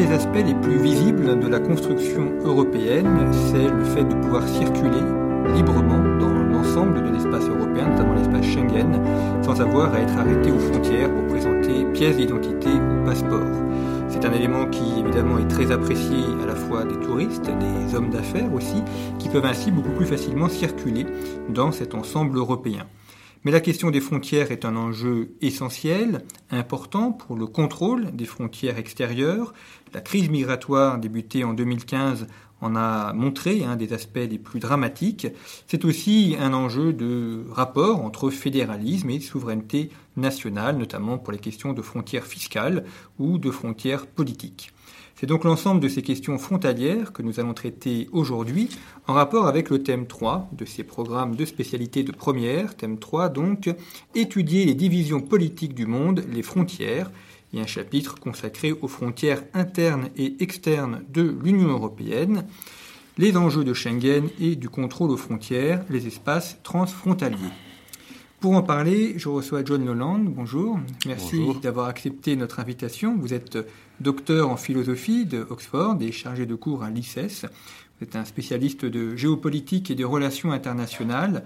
des aspects les plus visibles de la construction européenne, c'est le fait de pouvoir circuler librement dans l'ensemble de l'espace européen, notamment l'espace Schengen, sans avoir à être arrêté aux frontières pour présenter pièce d'identité ou passeport. C'est un élément qui évidemment est très apprécié à la fois des touristes, des hommes d'affaires aussi, qui peuvent ainsi beaucoup plus facilement circuler dans cet ensemble européen. Mais la question des frontières est un enjeu essentiel, important pour le contrôle des frontières extérieures. La crise migratoire débutée en 2015 en a montré un des aspects les plus dramatiques. C'est aussi un enjeu de rapport entre fédéralisme et souveraineté nationale, notamment pour les questions de frontières fiscales ou de frontières politiques. C'est donc l'ensemble de ces questions frontalières que nous allons traiter aujourd'hui en rapport avec le thème 3 de ces programmes de spécialité de première, thème 3 donc, étudier les divisions politiques du monde, les frontières, et un chapitre consacré aux frontières internes et externes de l'Union européenne, les enjeux de Schengen et du contrôle aux frontières, les espaces transfrontaliers. Pour en parler, je reçois John Noland. Bonjour. Merci d'avoir accepté notre invitation. Vous êtes docteur en philosophie de Oxford et chargé de cours à l'ICES. Vous êtes un spécialiste de géopolitique et de relations internationales.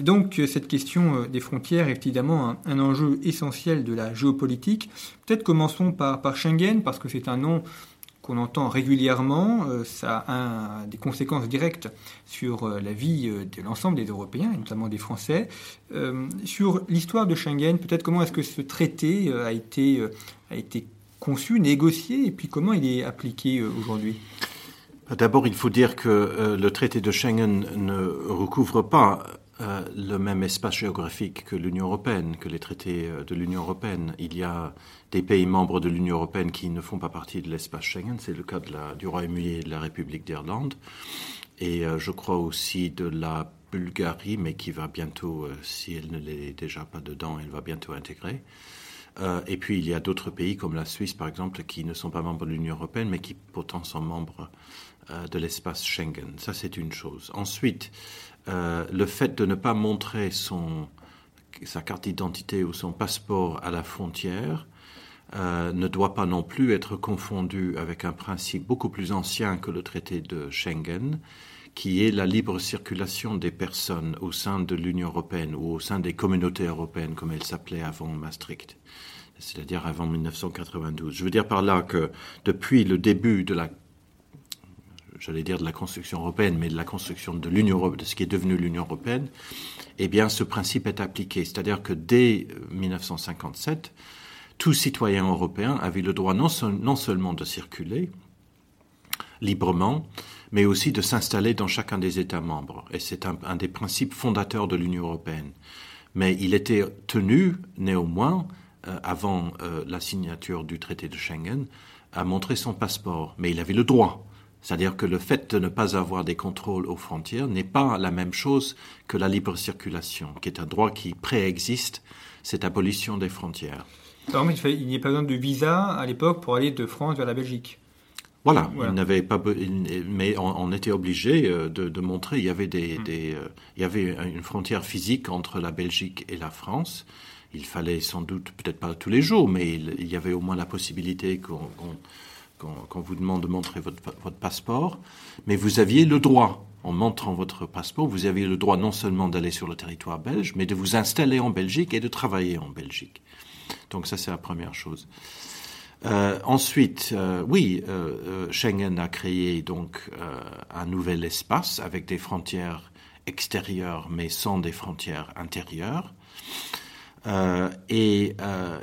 Donc cette question des frontières est évidemment un, enjeu essentiel de la géopolitique. Peut-être commençons par, par Schengen, parce que c'est un nom qu'on entend régulièrement, ça a des conséquences directes sur la vie de l'ensemble des Européens, et notamment des Français. sur l'histoire de Schengen, peut-être comment est-ce que ce traité a été, a été conçu, négocié, et puis comment il est appliqué aujourd'hui? D'abord, il faut dire que le traité de Schengen ne recouvre pas le même espace géographique que l'Union européenne, que les traités de l'Union européenne. Il y a des pays membres de l'Union européenne qui ne font pas partie de l'espace Schengen. C'est le cas de la, du Royaume-Uni et de la République d'Irlande. Et euh, je crois aussi de la Bulgarie, mais qui va bientôt, euh, si elle ne l'est déjà pas dedans, elle va bientôt intégrer. Euh, et puis il y a d'autres pays comme la Suisse, par exemple, qui ne sont pas membres de l'Union européenne, mais qui pourtant sont membres de l'espace Schengen. Ça, c'est une chose. Ensuite, euh, le fait de ne pas montrer son, sa carte d'identité ou son passeport à la frontière euh, ne doit pas non plus être confondu avec un principe beaucoup plus ancien que le traité de Schengen, qui est la libre circulation des personnes au sein de l'Union européenne ou au sein des communautés européennes, comme elles s'appelaient avant Maastricht, c'est-à-dire avant 1992. Je veux dire par là que depuis le début de la j'allais dire de la construction européenne, mais de la construction de l'Union de ce qui est devenu l'Union européenne, eh bien, ce principe est appliqué. C'est-à-dire que dès 1957, tout citoyen européen avait le droit non, non seulement de circuler librement, mais aussi de s'installer dans chacun des États membres. Et c'est un, des principes fondateurs de l'Union européenne. Mais il était tenu, néanmoins, euh, avant euh, la signature du traité de Schengen, à montrer son passeport. Mais il avait le droit. C'est-à-dire que le fait de ne pas avoir des contrôles aux frontières n'est pas la même chose que la libre circulation, qui est un droit qui préexiste cette abolition des frontières. Il n'y a pas besoin de visa à l'époque pour aller de France vers la Belgique. Voilà, voilà. Il n'avait pas, mais on, on était obligé de, de, montrer. Il y avait des, mmh. des euh, il y avait une frontière physique entre la Belgique et la France. Il fallait sans doute, peut-être pas tous les jours, mais il, il y avait au moins la possibilité qu'on qu qu'on vous demande de montrer votre, votre, passeport, mais vous aviez le droit, en montrant votre passeport, vous aviez le droit non seulement d'aller sur le territoire belge, mais de vous installer en Belgique et de travailler en Belgique. Donc ça, c'est la première chose. Euh, ensuite, euh, oui, euh, Schengen a créé donc euh, un nouvel espace avec des frontières extérieures, mais sans des frontières intérieures. et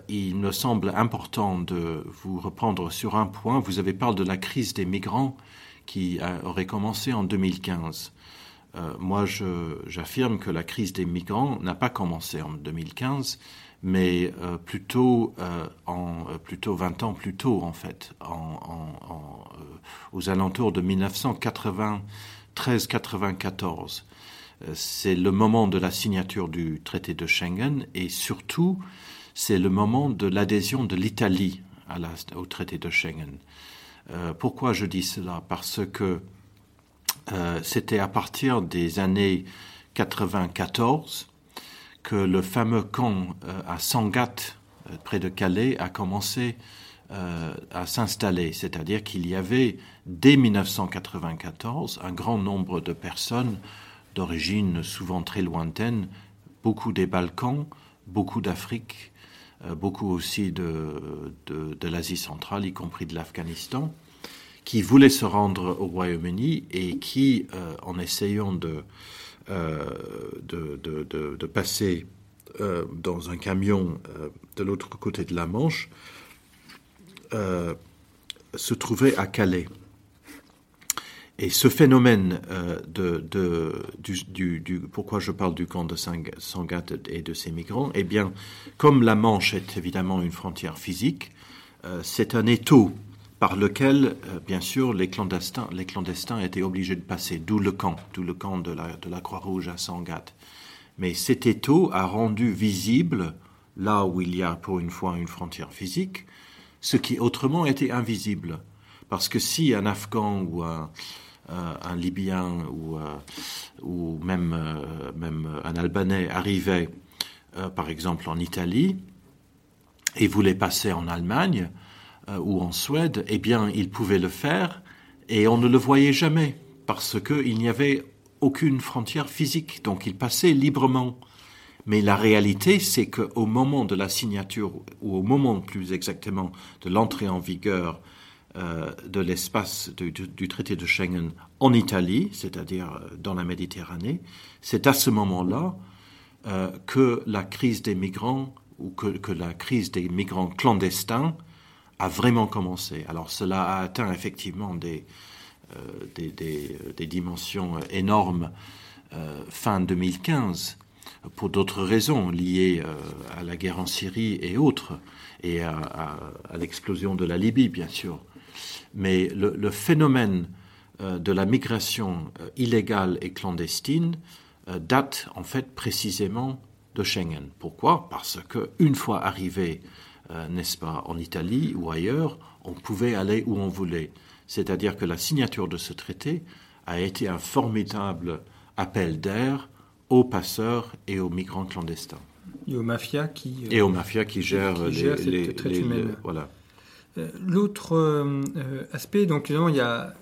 il me semble important de vous reprendre sur un point. Vous avez parlé de la crise des migrants qui aurait commencé en 2015. Moi, j'affirme que la crise des migrants n'a pas commencé en 2015, mais euh, plutôt, euh, en, euh, plutôt 20 ans plus tôt, en fait, aux alentours de 1993-94. C'est le moment de la signature du traité de Schengen et surtout, c'est le moment de l'adhésion de l'Italie au traité de Schengen. pourquoi je dis cela? Parce que c'était à partir des années 94 que le fameux camp euh, à Sangat, euh, près de Calais, a commencé euh, à s'installer. C'est-à-dire qu'il y avait, dès 1994, un grand nombre de personnes d'origine souvent très lointaine, beaucoup des Balkans, beaucoup d'Afrique, beaucoup aussi de, de, l'Asie centrale, y compris de l'Afghanistan, qui voulaient se rendre au Royaume-Uni et qui, en essayant de euh, de, de, passer euh, dans un camion euh, de l'autre côté de la Manche se trouvait à Calais. Et ce phénomène de, du, du, pourquoi je parle du camp de Sangat et de ces migrants, eh bien, comme la Manche est évidemment une frontière physique, c'est un étau par lequel, euh, bien sûr, les clandestins, les clandestins étaient obligés de passer, d'où le camp, d'où le camp de la, de la Croix-Rouge à Sangat. Mais cet étau a rendu visible, là où il y a pour une fois une frontière physique, ce qui autrement était invisible. Parce que si un Afghan ou un, euh, Libyen ou, euh, ou même, même un Albanais arrivait, par exemple, en Italie et voulait passer en Allemagne, ou en Suède, eh bien, il pouvait le faire et on ne le voyait jamais parce qu'il n'y avait aucune frontière physique, donc il passait librement. Mais la réalité, c'est qu'au moment de la signature, ou au moment plus exactement de l'entrée en vigueur euh, de l'espace du, traité de Schengen en Italie, c'est-à-dire euh, dans la Méditerranée, c'est à ce moment-là que la crise des migrants, ou que la crise des migrants clandestins a vraiment commencé. Alors cela a atteint effectivement des, euh, des, des, dimensions énormes euh, fin 2015 pour d'autres raisons liées euh, à la guerre en Syrie et autres, et à, l'explosion de la Libye, bien sûr. Mais le, le phénomène euh, de la migration euh, illégale et clandestine date en fait précisément de Schengen. Pourquoi? Parce que une fois arrivé euh, n'est-ce pas, en Italie ou ailleurs, on pouvait aller où on voulait. C'est-à-dire que la signature de ce traité a été un formidable appel d'air aux passeurs et aux migrants clandestins. Et aux mafias qui, euh, et aux mafias qui gèrent, les, les, les, voilà. Euh, l'autre aspect, donc il y a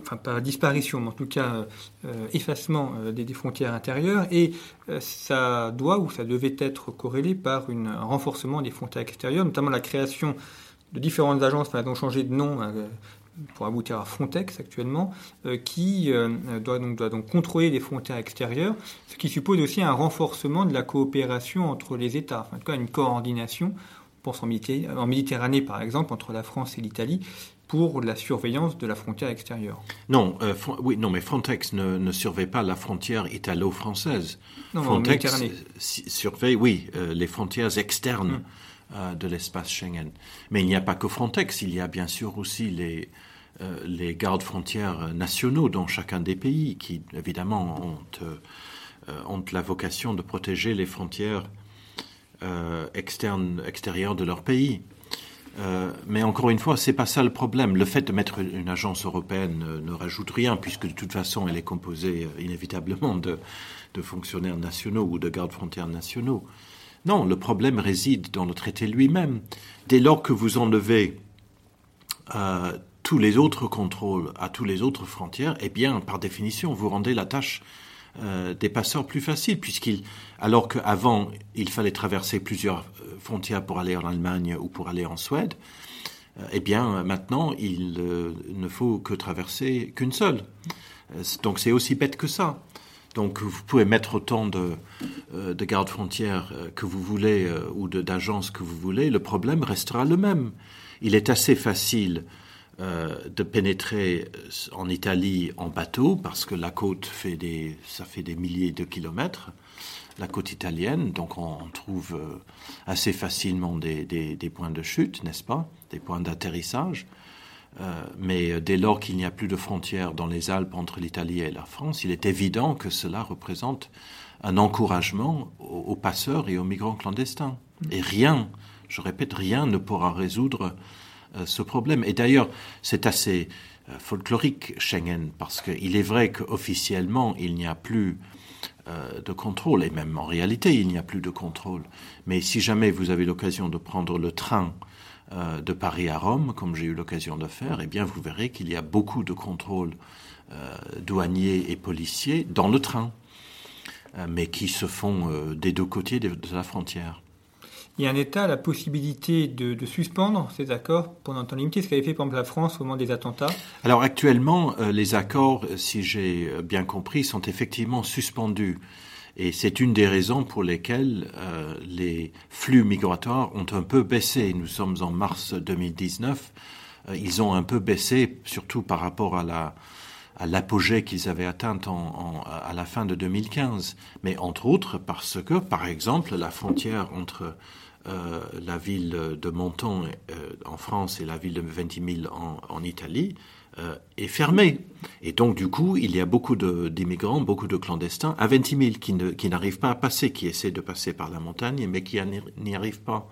enfin pas disparition, mais en tout cas euh, effacement euh, des, frontières intérieures, et euh, ça doit ou ça devait être corrélé par un renforcement des frontières extérieures, notamment la création de différentes agences, enfin, elles ont changé de nom pour aboutir à Frontex actuellement, qui doit, donc, doit donc contrôler les frontières extérieures, ce qui suppose aussi un renforcement de la coopération entre les États, enfin, en tout cas une coordination on pense en Méditerranée, par exemple, entre la France et l'Italie, pour la surveillance de la frontière extérieure. Non, euh, oui, non, mais Frontex ne, ne, surveille pas la frontière italo-française. Frontex surveille, oui, euh, les frontières externes mm. euh, de l'espace Schengen. Mais il n'y a pas que Frontex, il y a bien sûr aussi les, euh, les gardes frontières nationaux dans chacun des pays qui, évidemment, ont, ont la vocation de protéger les frontières externes, extérieures de leur pays. Euh, mais encore une fois, c'est pas ça le problème. Le fait de mettre une agence européenne ne, ne rajoute rien, puisque de toute façon, elle est composée euh, inévitablement de, de fonctionnaires nationaux ou de gardes frontières nationaux. Non, le problème réside dans le traité lui-même. Dès lors que vous enlevez euh, tous les autres contrôles à tous les autres frontières, eh bien, par définition, vous rendez la tâche euh, des passeurs plus facile, puisqu'il, alors qu'avant, il fallait traverser plusieurs euh, frontières pour aller en Allemagne ou pour aller en Suède, euh, eh bien, maintenant, il ne faut que traverser qu'une seule. Donc, c'est aussi bête que ça. Donc vous pouvez mettre autant de, de gardes frontières euh, que vous voulez ou d'agences que vous voulez, le problème restera le même. Il est assez facile de pénétrer en Italie en bateau parce que la côte fait des, ça fait des milliers de kilomètres, la côte italienne, donc on, trouve assez facilement des, des, des points de chute, n'est-ce pas, des points d'atterrissage. Euh, mais dès lors qu'il n'y a plus de frontières dans les Alpes entre l'Italie et la France, il est évident que cela représente un encouragement aux, passeurs et aux migrants clandestins. Et rien, je répète, rien ne pourra résoudre euh, ce problème. Et d'ailleurs, c'est assez euh, folklorique Schengen, parce qu'il est vrai qu'officiellement, il n'y a plus de contrôle, et même en réalité, il n'y a plus de contrôle. Mais si jamais vous avez l'occasion de prendre le train euh, de Paris à Rome, comme j'ai eu l'occasion de faire, eh bien, vous verrez qu'il y a beaucoup de contrôles euh, douaniers et policiers dans le train, euh, mais qui se font des deux côtés de, la frontière. A un État a la possibilité de, suspendre ces accords pendant un temps limité, ce qu'avait fait par exemple la France au moment des attentats Alors actuellement, les accords, si j'ai bien compris, sont effectivement suspendus. Et c'est une des raisons pour lesquelles euh, les flux migratoires ont un peu baissé. Nous sommes en mars 2019. Euh, ils ont un peu baissé, surtout par rapport à la à l'apogée qu'ils avaient atteinte en, à la fin de 2015. Mais entre autres parce que, par exemple, la frontière entre euh, la ville de Menton en France et la ville de Ventimille en, en Italie euh, est fermé. Et donc, du coup, il y a beaucoup d'immigrants, beaucoup de clandestins à 20 000 qui, qui n'arrivent pas à passer, qui essaient de passer par la montagne, mais qui n'y arrivent pas.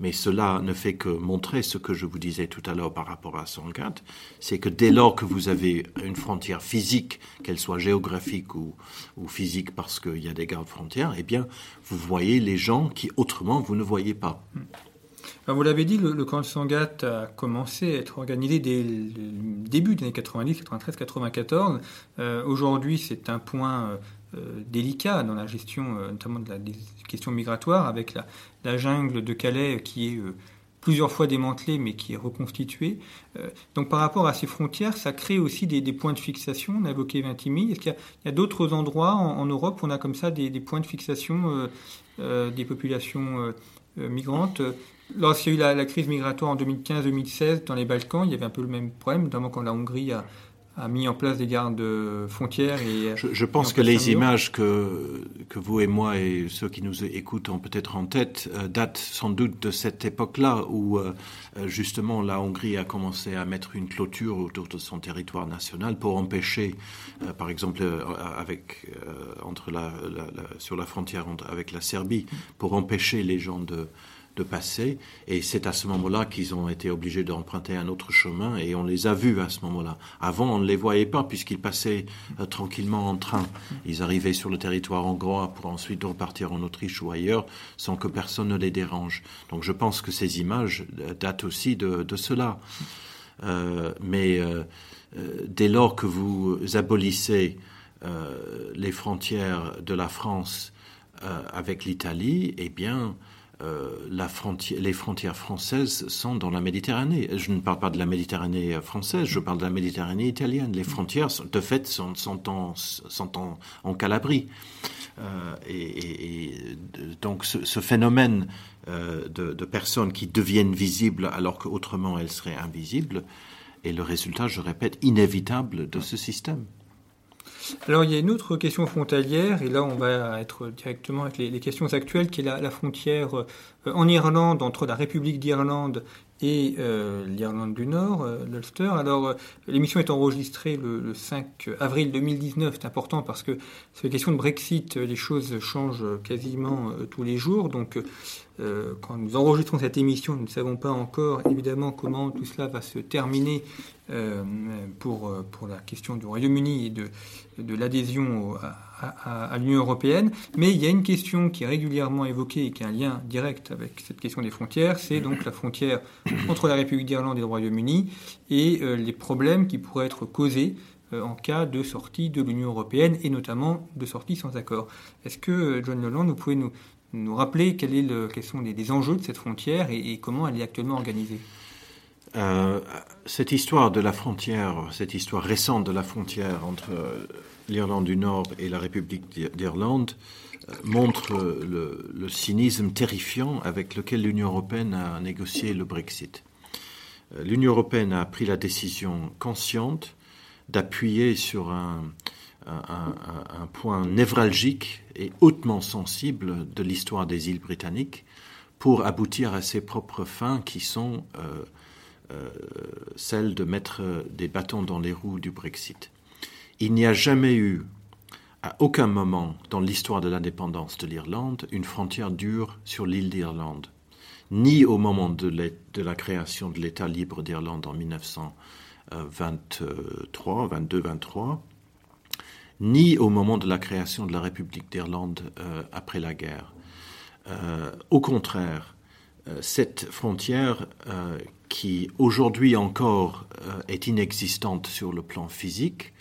Mais cela ne fait que montrer ce que je vous disais tout à l'heure par rapport à 104, c'est que dès lors que vous avez une frontière physique, qu'elle soit géographique ou, physique parce qu'il y a des gardes frontières, eh bien, vous voyez les gens qui autrement vous ne voyez pas vous l'avez dit, le, camp de Sangat a commencé à être organisé dès le début des années 90, 93, 94. Aujourd'hui, c'est un point euh, délicat dans la gestion, euh, notamment de la, des questions migratoires, avec la, jungle de Calais qui est euh, plusieurs fois démantelée, mais qui est reconstituée. donc par rapport à ces frontières, ça crée aussi des, points de fixation. On a évoqué Vintimille. Est-ce qu'il y a, d'autres endroits en, Europe où on a comme ça des points de fixation des populations migrantes? Lorsqu'il y a eu la, crise migratoire en 2015-2016 dans les Balkans, il y avait un peu le même problème, notamment quand la Hongrie a, mis en place des gardes frontières. Et, je, pense que les images que, que vous et moi et ceux qui nous écoutent ont peut-être en tête euh, datent sans doute de cette époque-là où euh, justement la Hongrie a commencé à mettre une clôture autour de son territoire national pour empêcher, euh, par exemple, avec, entre la, sur la frontière avec la Serbie, pour empêcher les gens de de passer. Et c'est à ce moment-là qu'ils ont été obligés d'emprunter un autre chemin et on les a vus à ce moment-là. Avant, on ne les voyait pas puisqu'ils passaient euh, tranquillement en train. Ils arrivaient sur le territoire hongrois pour ensuite repartir en Autriche ou ailleurs sans que personne ne les dérange. Donc je pense que ces images euh, datent aussi de, cela. Euh, mais dès lors que vous abolissez les frontières de la France avec l'Italie, eh bien, euh, les frontières françaises sont dans la Méditerranée. Je ne parle pas de la Méditerranée française, je parle de la Méditerranée italienne. Les frontières, de fait, sont, en, sont Calabrie. Euh, et, donc ce, phénomène euh, de, de, personnes qui deviennent visibles alors qu'autrement elles seraient invisibles est le résultat, je répète, inévitable de ce système. Alors il y a une autre question frontalière, et là on va être directement avec les, questions actuelles, qui est la, frontière euh, en Irlande entre la République d'Irlande et euh, l'Irlande du Nord, euh, l'Ulster. Alors l'émission est enregistrée le, 5 avril 2019, c'est important parce que sur les questions de Brexit, les choses changent quasiment tous les jours, donc quand nous enregistrons cette émission, nous ne savons pas encore évidemment comment tout cela va se terminer euh, pour, euh, pour la question du Royaume-Uni et de, de l'adhésion à, l'Union européenne. Mais il y a une question qui est régulièrement évoquée et qui a un lien direct avec cette question des frontières, c'est donc la frontière entre la République d'Irlande et le Royaume-Uni et euh, les problèmes qui pourraient être causés en cas de sortie de l'Union européenne et notamment de sortie sans accord. Est-ce que, John Nolan, vous pouvez nous, nous rappeler quel quels sont les, enjeux de cette frontière et comment elle est actuellement organisée Euh, cette histoire de la frontière, cette histoire récente de la frontière entre l'Irlande du Nord et la République d'Irlande euh, montre le, cynisme terrifiant avec lequel l'Union européenne a négocié le Brexit. Euh, L'Union européenne a pris la décision consciente d'appuyer sur un, point névralgique et hautement sensible de l'histoire des îles britanniques pour aboutir à ses propres fins qui sont euh, euh, celles de mettre des bâtons dans les roues du Brexit. Il n'y a jamais eu, à aucun moment dans l'histoire de l'indépendance de l'Irlande, une frontière dure sur l'île d'Irlande, ni au moment de, de la création de l'État libre d'Irlande en 1923, 22, 23, ni au moment de la création de la République d'Irlande euh, après la guerre. Euh, au contraire, euh, cette frontière qui aujourd'hui encore est inexistante sur le plan physique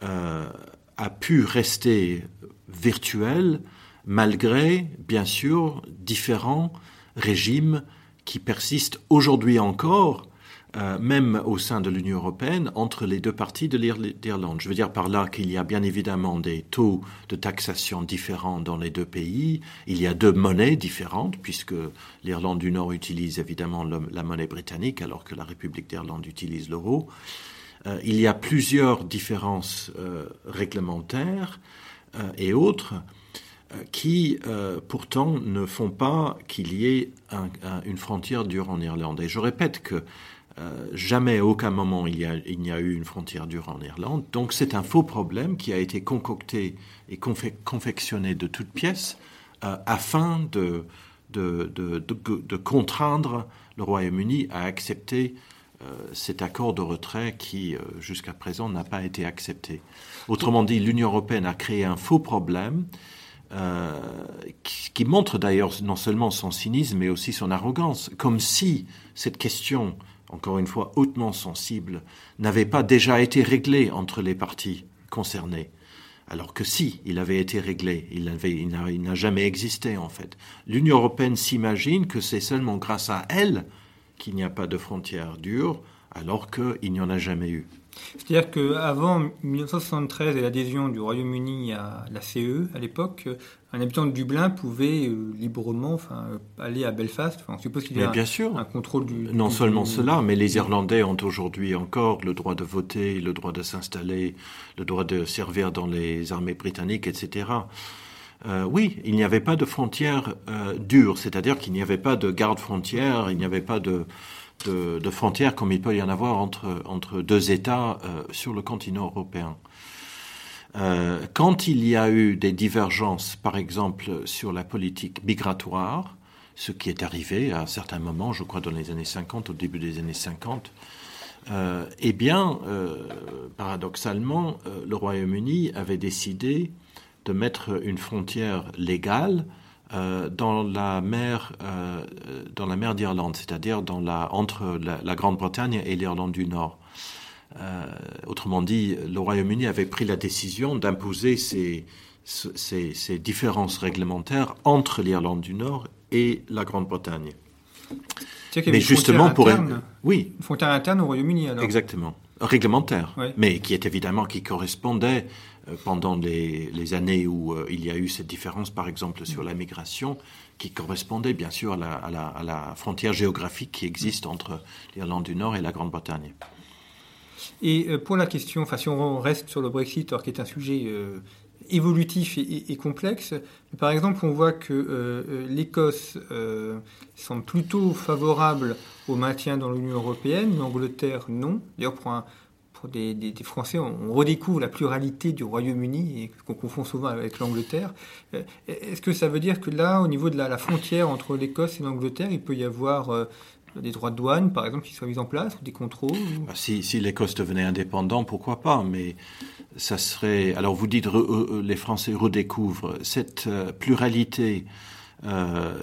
a pu rester virtuelle malgré, bien sûr, différents régimes qui persistent aujourd'hui encore euh, même au sein de l'Union européenne, entre les deux parties de l'Irlande. Je veux dire par là qu'il y a bien évidemment des taux de taxation différents dans les deux pays. Il y a deux monnaies différentes, puisque l'Irlande du Nord utilise évidemment la monnaie britannique, alors que la République d'Irlande utilise l'euro. Euh, il y a plusieurs différences euh, réglementaires et autres qui pourtant ne font pas qu'il y ait un, un, une frontière dure en Irlande. Et je répète que euh, jamais à aucun moment il, n'y a eu une frontière dure en Irlande. Donc c'est un faux problème qui a été concocté et confec confectionné de toutes pièces euh, afin de, contraindre le Royaume-Uni à accepter euh, cet accord de retrait qui, jusqu'à présent, n'a pas été accepté. Autrement dit, l'Union européenne a créé un faux problème qui montre d'ailleurs non seulement son cynisme, mais aussi son arrogance, comme si cette question encore une fois hautement sensible, n'avait pas déjà été réglé entre les parties concernées. Alors que si, il avait été réglé, il n'a jamais existé en fait. L'Union européenne s'imagine que c'est seulement grâce à elle qu'il n'y a pas de frontières dures, alors qu'il n'y en a jamais eu. C'est-à-dire qu'avant 1973 et l'adhésion du Royaume-Uni à la CE, à l'époque, un habitant de Dublin pouvait euh, librement enfin, aller à Belfast. Enfin, on suppose qu'il y a bien un, sûr. un contrôle du. Non du, seulement du... cela, mais les Irlandais ont aujourd'hui encore le droit de voter, le droit de s'installer, le droit de servir dans les armées britanniques, etc. Euh, oui, il n'y avait pas de frontières euh, dures, c'est-à-dire qu'il n'y avait pas de garde frontière, il n'y avait pas de, de, de frontières comme il peut y en avoir entre, entre deux États euh, sur le continent européen. Euh, quand il y a eu des divergences, par exemple, sur la politique migratoire, ce qui est arrivé à un certain moment, je crois dans les années 50, au début des années 50, euh, eh bien, paradoxalement, le Royaume-Uni avait décidé de mettre une frontière légale euh, dans la mer, euh, dans la mer d'Irlande, c'est-à-dire dans la, entre la, la Grande-Bretagne et l'Irlande du Nord. Euh, autrement dit, le Royaume-Uni avait pris la décision d'imposer ces, ces, ces différences réglementaires entre l'Irlande du Nord et la Grande-Bretagne. Mais justement pour interne, oui, une frontière interne au Royaume-Uni alors. Exactement, réglementaire, Oui. mais qui est évidemment qui correspondait pendant les, années où euh, il y a eu cette différence, par exemple sur la migration, qui correspondait bien sûr à la, frontière géographique qui existe entre l'Irlande du Nord et la Grande-Bretagne. Et euh, pour la question, enfin si on reste sur le Brexit, alors qui est un sujet euh, évolutif et, complexe, par exemple on voit que euh, l'Écosse euh, semble plutôt favorable au maintien dans l'Union européenne, l'Angleterre non. D'ailleurs pour, un, des, Français, on, redécouvre la pluralité du Royaume-Uni qu'on confond souvent avec l'Angleterre. Euh, Est-ce que ça veut dire que là, au niveau de la, frontière entre l'Écosse et l'Angleterre, il peut y avoir euh, des droits de douane, par exemple, qui soient mis en place, ou des contrôles ou... Si, l'Écosse devenait indépendant, pourquoi pas Mais ça serait. Alors vous dites, re, euh, les Français redécouvrent cette pluralité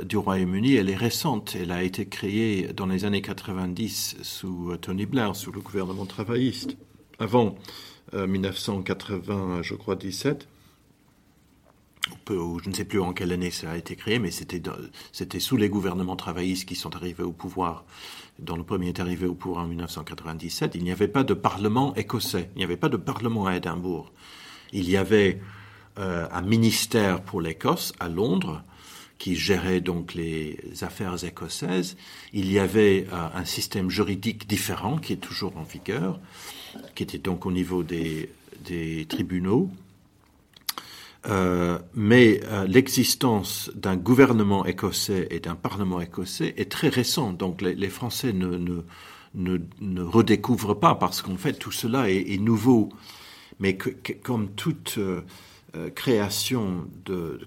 du Royaume-Uni. Elle est récente. Elle a été créée dans les années 90 sous Tony Blair, sous le gouvernement travailliste. Avant 1980, je crois 17. je ne sais plus en quelle année ça a été créé, mais c'était, c'était sous les gouvernements travaillistes qui sont arrivés au pouvoir, dont le premier est arrivé au pouvoir en 1997, il n'y avait pas de parlement écossais, il n'y avait pas de parlement à Édimbourg. Il y avait euh, un ministère pour l'Écosse à Londres, qui gérait donc les affaires écossaises. Il y avait euh, un système juridique différent qui est toujours en vigueur, qui était donc au niveau des, tribunaux. Euh, mais euh, l'existence d'un gouvernement écossais et d'un parlement écossais est très récente. Donc les, Français ne, redécouvrent pas parce qu'en fait tout cela est, nouveau. Mais comme toute euh, création,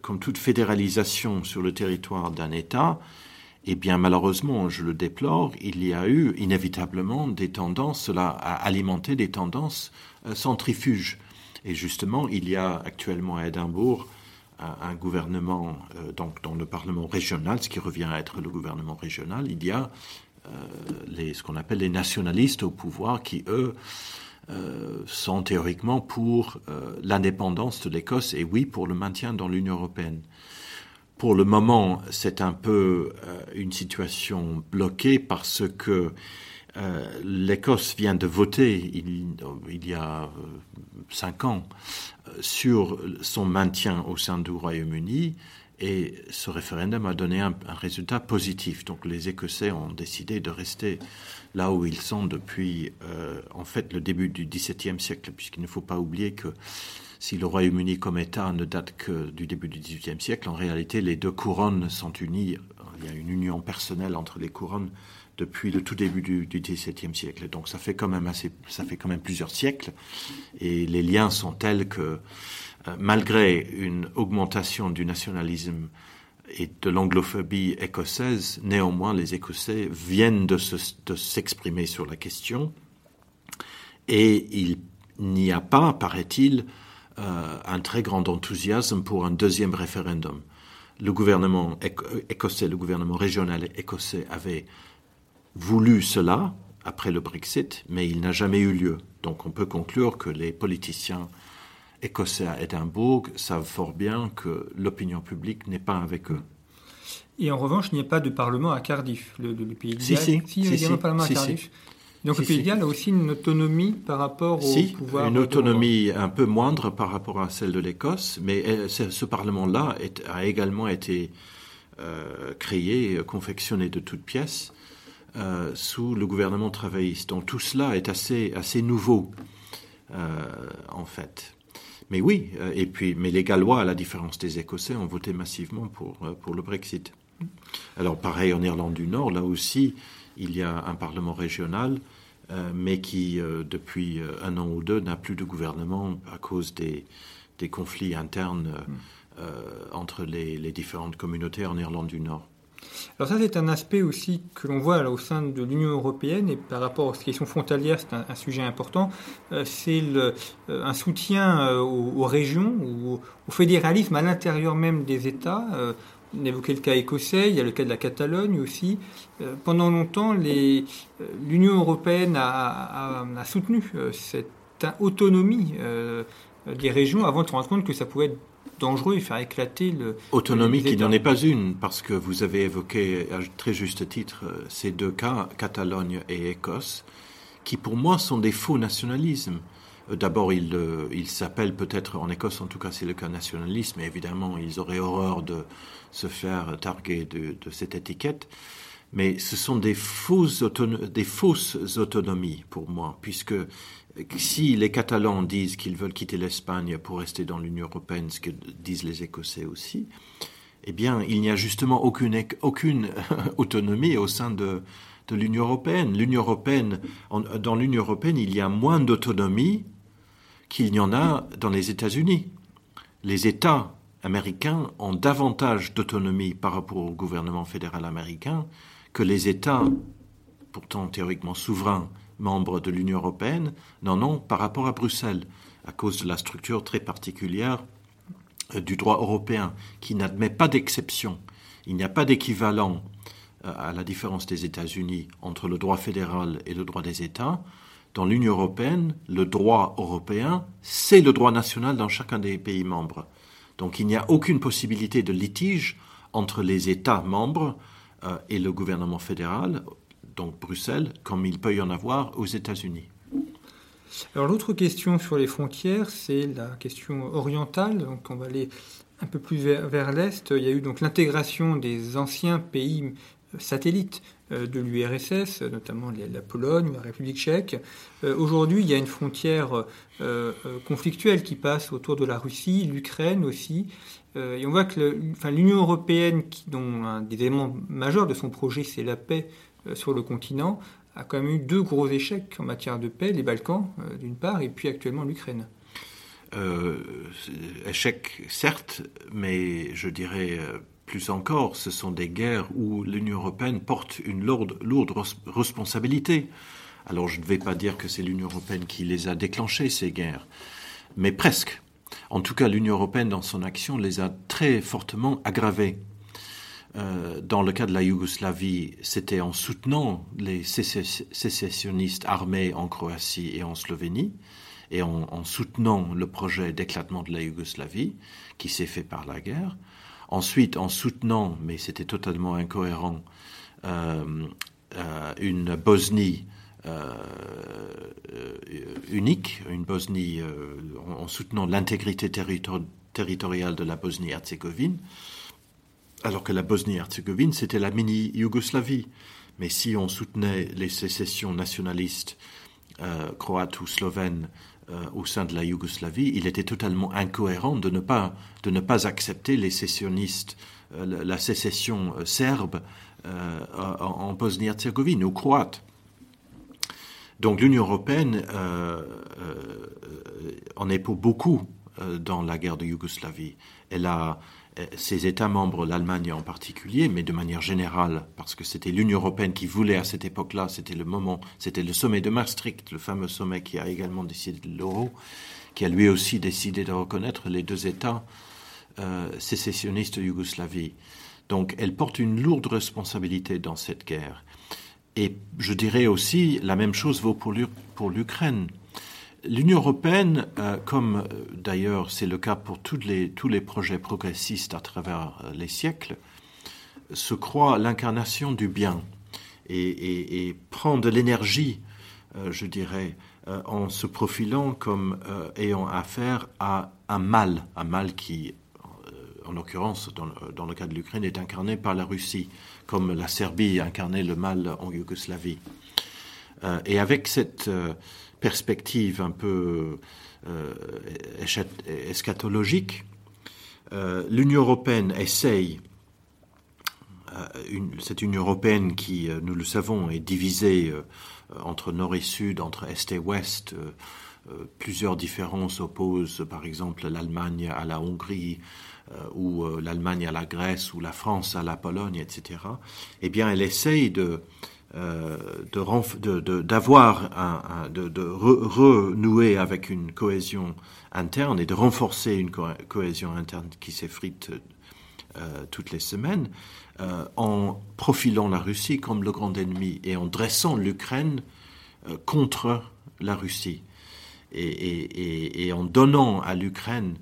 comme toute fédéralisation sur le territoire d'un État, eh bien malheureusement, je le déplore, il y a eu inévitablement des tendances, cela a alimenté des tendances euh, centrifuges. Et justement, il y a actuellement à Édimbourg un, un gouvernement, euh, donc dans le Parlement régional, ce qui revient à être le gouvernement régional, il y a euh, ce qu'on appelle les nationalistes au pouvoir qui, eux, euh, sont théoriquement pour euh, l'indépendance de l'Écosse et oui, pour le maintien dans l'Union européenne. Pour le moment, c'est un peu euh, une situation bloquée parce que euh, l'Écosse vient de voter il, y a euh, cinq ans sur son maintien au sein du Royaume-Uni et ce référendum a donné un, résultat positif. Donc les Écossais ont décidé de rester là où ils sont depuis en fait le début du XVIIe siècle, puisqu'il ne faut pas oublier que si le Royaume-Uni comme État ne date que du début du XVIIIe siècle, en réalité les deux couronnes sont unies. Il y a une union personnelle entre les couronnes depuis le tout début du, XVIIe siècle. Donc ça fait quand même assez, ça fait quand même plusieurs siècles, et les liens sont tels que euh, malgré une augmentation du nationalisme et de l'anglophobie écossaise, néanmoins les Écossais viennent de s'exprimer se, sur la question, et il n'y a pas, paraît-il, un très grand enthousiasme pour un deuxième référendum. Le gouvernement écossais, le gouvernement régional écossais avait voulu cela après le Brexit, mais il n'a jamais eu lieu. Donc on peut conclure que les politiciens écossais à Édimbourg savent fort bien que l'opinion publique n'est pas avec eux. Et en revanche, il n'y a pas de parlement à Cardiff, le, le, le pays de si, si, si, il y a un parlement à Cardiff. Si. Donc si, le Pays de si. Galles a aussi une autonomie par rapport si, au pouvoir. Une autonomie un peu moindre par rapport à celle de l'Écosse, mais euh, ce Parlement-là a également été euh, créé, confectionné de toutes pièces euh, sous le gouvernement travailliste. Donc tout cela est assez, assez nouveau, euh, en fait. Mais oui, et puis, mais les Gallois, à la différence des Écossais, ont voté massivement pour, pour le Brexit. Alors pareil en Irlande du Nord, là aussi, il y a un parlement régional, mais qui, euh, depuis euh, un an ou deux, n'a plus de gouvernement à cause des, des conflits internes euh, entre les, les différentes communautés en Irlande du Nord. Alors ça, c'est un aspect aussi que l'on voit au sein de l'Union européenne et par rapport aux questions frontalières, c'est un, un, sujet important. Euh, c'est euh, un soutien euh, aux, aux, régions, au, fédéralisme à l'intérieur même des États. Euh, on évoquait le cas écossais, il y a le cas de la Catalogne aussi. Euh, pendant longtemps, l'Union européenne a, a, a, soutenu cette autonomie des régions avant de se rendre compte que ça pouvait être dangereux et faire éclater le. Autonomie qui n'en est pas une, parce que vous avez évoqué à très juste titre ces deux cas, Catalogne et Écosse, qui pour moi sont des faux nationalismes. D'abord, ils il s'appellent peut-être en Écosse, en tout cas c'est le cas nationalisme, mais évidemment ils auraient horreur de se faire targuer de, cette étiquette. Mais ce sont des fausses, des fausses autonomies pour moi, puisque si les Catalans disent qu'ils veulent quitter l'Espagne pour rester dans l'Union européenne, ce que disent les Écossais aussi, eh bien, il n'y a justement aucune, aucune autonomie au sein de, de l'Union européenne. L'Union européenne, en, dans l'Union européenne, il y a moins d'autonomie qu'il n'y en a dans les États-Unis. Les États américains ont davantage d'autonomie par rapport au gouvernement fédéral américain que les États, pourtant théoriquement souverains, membres de l'Union européenne, n'en ont par rapport à Bruxelles, à cause de la structure très particulière euh, du droit européen, qui n'admet pas d'exception. Il n'y a pas d'équivalent à la différence des États-Unis entre le droit fédéral et le droit des États. Dans l'Union européenne, le droit européen, c'est le droit national dans chacun des pays membres. Donc il n'y a aucune possibilité de litige entre les États membres euh, et le gouvernement fédéral, donc Bruxelles, comme il peut y en avoir aux États-Unis. Alors l'autre question sur les frontières, c'est la question orientale. Donc on va aller un peu plus vers, l'est. Il y a eu donc l'intégration des anciens pays satellites euh, de l'URSS, notamment la Pologne, la République tchèque. Euh, aujourd'hui, il y a une frontière conflictuelle qui passe autour de la Russie, l'Ukraine aussi. et on voit que l'Union européenne, dont un des éléments majeurs de son projet, c'est la paix sur le continent, a quand même eu deux gros échecs en matière de paix, les Balkans euh, d'une part, et puis actuellement l'Ukraine. Euh, échec, certes, mais je dirais euh, plus encore, ce sont des guerres où l'Union européenne porte une lourde, lourde responsabilité. Alors je ne vais pas dire que c'est l'Union européenne qui les a déclenchées, ces guerres, mais presque. En tout cas, l'Union européenne, dans son action, les a très fortement aggravées. Euh, dans le cas de la Yougoslavie, c'était en soutenant les sécessionnistes armés en Croatie et en Slovénie, et en, soutenant le projet d'éclatement de la Yougoslavie, qui s'est fait par la guerre. Ensuite, en soutenant, mais c'était totalement incohérent, euh, euh, une Bosnie unique, une Bosnie en, soutenant l'intégrité territoriale de la Bosnie-Herzégovine alors que la Bosnie-Herzégovine, c'était la mini-Yougoslavie. Mais si on soutenait les sécessions nationalistes euh, croates ou slovènes euh, au sein de la Yougoslavie, il était totalement incohérent de ne pas, de ne pas accepter les sécessionnistes, euh, la sécession serbe en, Bosnie-Herzégovine ou croate. Donc l'Union européenne en est pour beaucoup dans la guerre de Yougoslavie. Elle a, ces États membres, l'Allemagne en particulier, mais de manière générale, parce que c'était l'Union européenne qui voulait à cette époque-là, c'était le moment, c'était le sommet de Maastricht, le fameux sommet qui a également décidé de l'euro, qui a lui aussi décidé de reconnaître les deux États euh, sécessionnistes de Yougoslavie. Donc elle porte une lourde responsabilité dans cette guerre. Et je dirais aussi, la même chose vaut pour l'Ukraine. L'Union européenne, euh, comme euh, d'ailleurs c'est le cas pour tous les, tous les projets progressistes à travers euh, les siècles, se croit l'incarnation du bien et, prend de l'énergie, je dirais, en se profilant comme ayant affaire à un mal, un mal qui, en l'occurrence, dans, dans, le cas de l'Ukraine, est incarné par la Russie, comme la Serbie incarnait le mal en Yougoslavie. et avec cette perspective un peu euh, eschatologique, euh, l'Union européenne essaye, euh, cette Union européenne qui, nous le savons, est divisée entre nord et sud, entre est et ouest, plusieurs différences opposent par exemple l'Allemagne à la Hongrie, ou l'Allemagne à la Grèce, ou la France à la Pologne, etc., eh bien, elle essaye de, d'avoir un, de, de renouer avec une cohésion interne et de renforcer une cohésion interne qui s'effrite euh, toutes les semaines euh, en profilant la Russie comme le grand ennemi et en dressant l'Ukraine contre la Russie et, en donnant à l'Ukraine,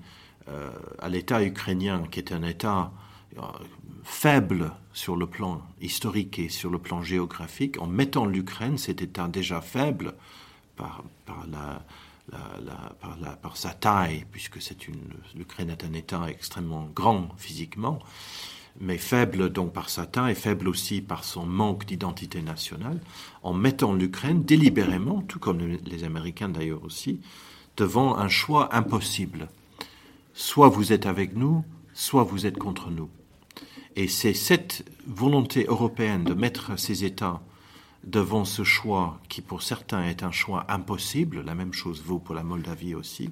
à l'État ukrainien qui est un État faible sur le plan historique et sur le plan géographique, en mettant l'Ukraine, cet État déjà faible par, sa taille, puisque l'Ukraine est un État extrêmement grand physiquement, mais faible donc par sa taille, faible aussi par son manque d'identité nationale, en mettant l'Ukraine délibérément, tout comme les Américains d'ailleurs aussi, devant un choix impossible. Soit vous êtes avec nous, soit vous êtes contre nous. Et c'est cette volonté européenne de mettre ces États devant ce choix qui pour certains est un choix impossible, la même chose vaut pour la Moldavie aussi,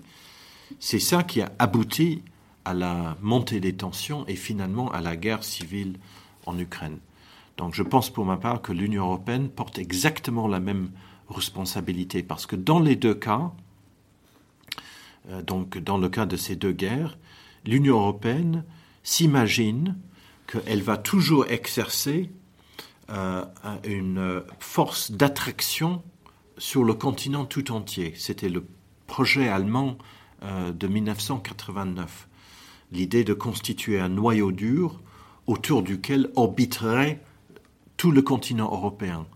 c'est ça qui a abouti à la montée des tensions et finalement à la guerre civile en Ukraine. Donc je pense pour ma part que l'Union européenne porte exactement la même responsabilité parce que dans les deux cas, euh, donc dans le cas de ces deux guerres, l'Union européenne s'imagine qu'elle va toujours exercer euh, une force d'attraction sur le continent tout entier. C'était le projet allemand euh, de 1989. l'idée de constituer un noyau dur autour duquel orbiterait tout le continent européen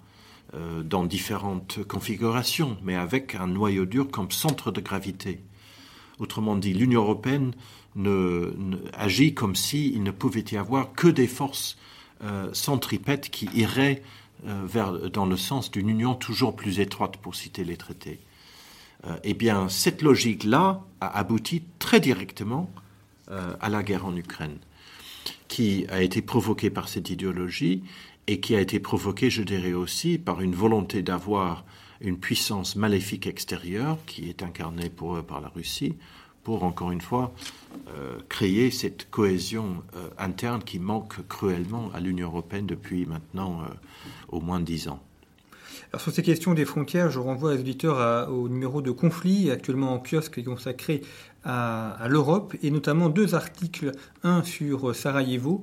euh, dans différentes configurations, mais avec un noyau dur comme centre de gravité. Autrement dit, l'Union européenne agit comme s'il ne pouvait y avoir que des forces euh, centripètes qui iraient euh, vers, dans le sens d'une union toujours plus étroite, pour citer les traités. eh bien, cette logique-là a abouti très directement à la guerre en Ukraine, qui a été provoquée par cette idéologie et qui a été provoquée, je dirais aussi, par une volonté d'avoir une puissance maléfique extérieure qui est incarnée pour eux par la Russie, pour encore une fois euh, créer cette cohésion euh, interne qui manque cruellement à l'Union européenne depuis maintenant euh, au moins dix ans. Alors sur ces questions des frontières, je renvoie les auditeurs au numéro de conflit actuellement en kiosque consacré à, l'Europe et notamment deux articles, un sur Sarajevo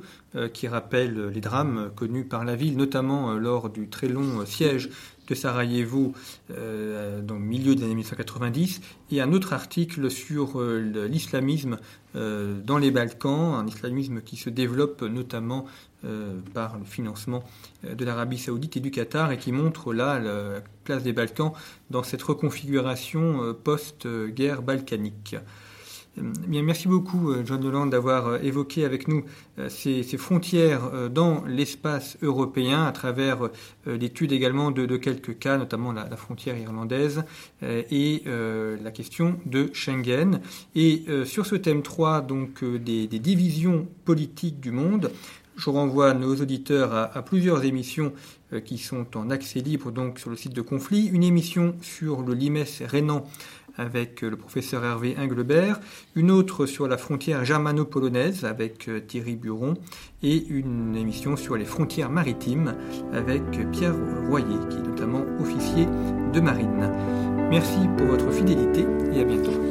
qui rappelle les drames connus par la ville, notamment lors du très long siège de Sarajevo euh, dans le milieu des années 1990, et un autre article sur euh, l'islamisme euh, dans les Balkans, un islamisme qui se développe notamment par le financement de l'Arabie saoudite et du Qatar, et qui montre là la place des Balkans dans cette reconfiguration post-guerre balkanique. Euh, bien, merci beaucoup, euh, John Holland, d'avoir euh, évoqué avec nous ces, frontières dans l'espace européen à travers l'étude également de, quelques cas, notamment la, frontière irlandaise et la question de Schengen. Et sur ce thème 3, donc des, divisions politiques du monde, je renvoie nos auditeurs à, plusieurs émissions qui sont en accès libre donc sur le site de Conflit. Une émission sur le limes rénan avec euh, le professeur Hervé Englebert, une autre sur la frontière germano-polonaise avec euh, Thierry Buron et une émission sur les frontières maritimes avec Pierre Royer, qui est notamment officier de marine. Merci pour votre fidélité et à bientôt.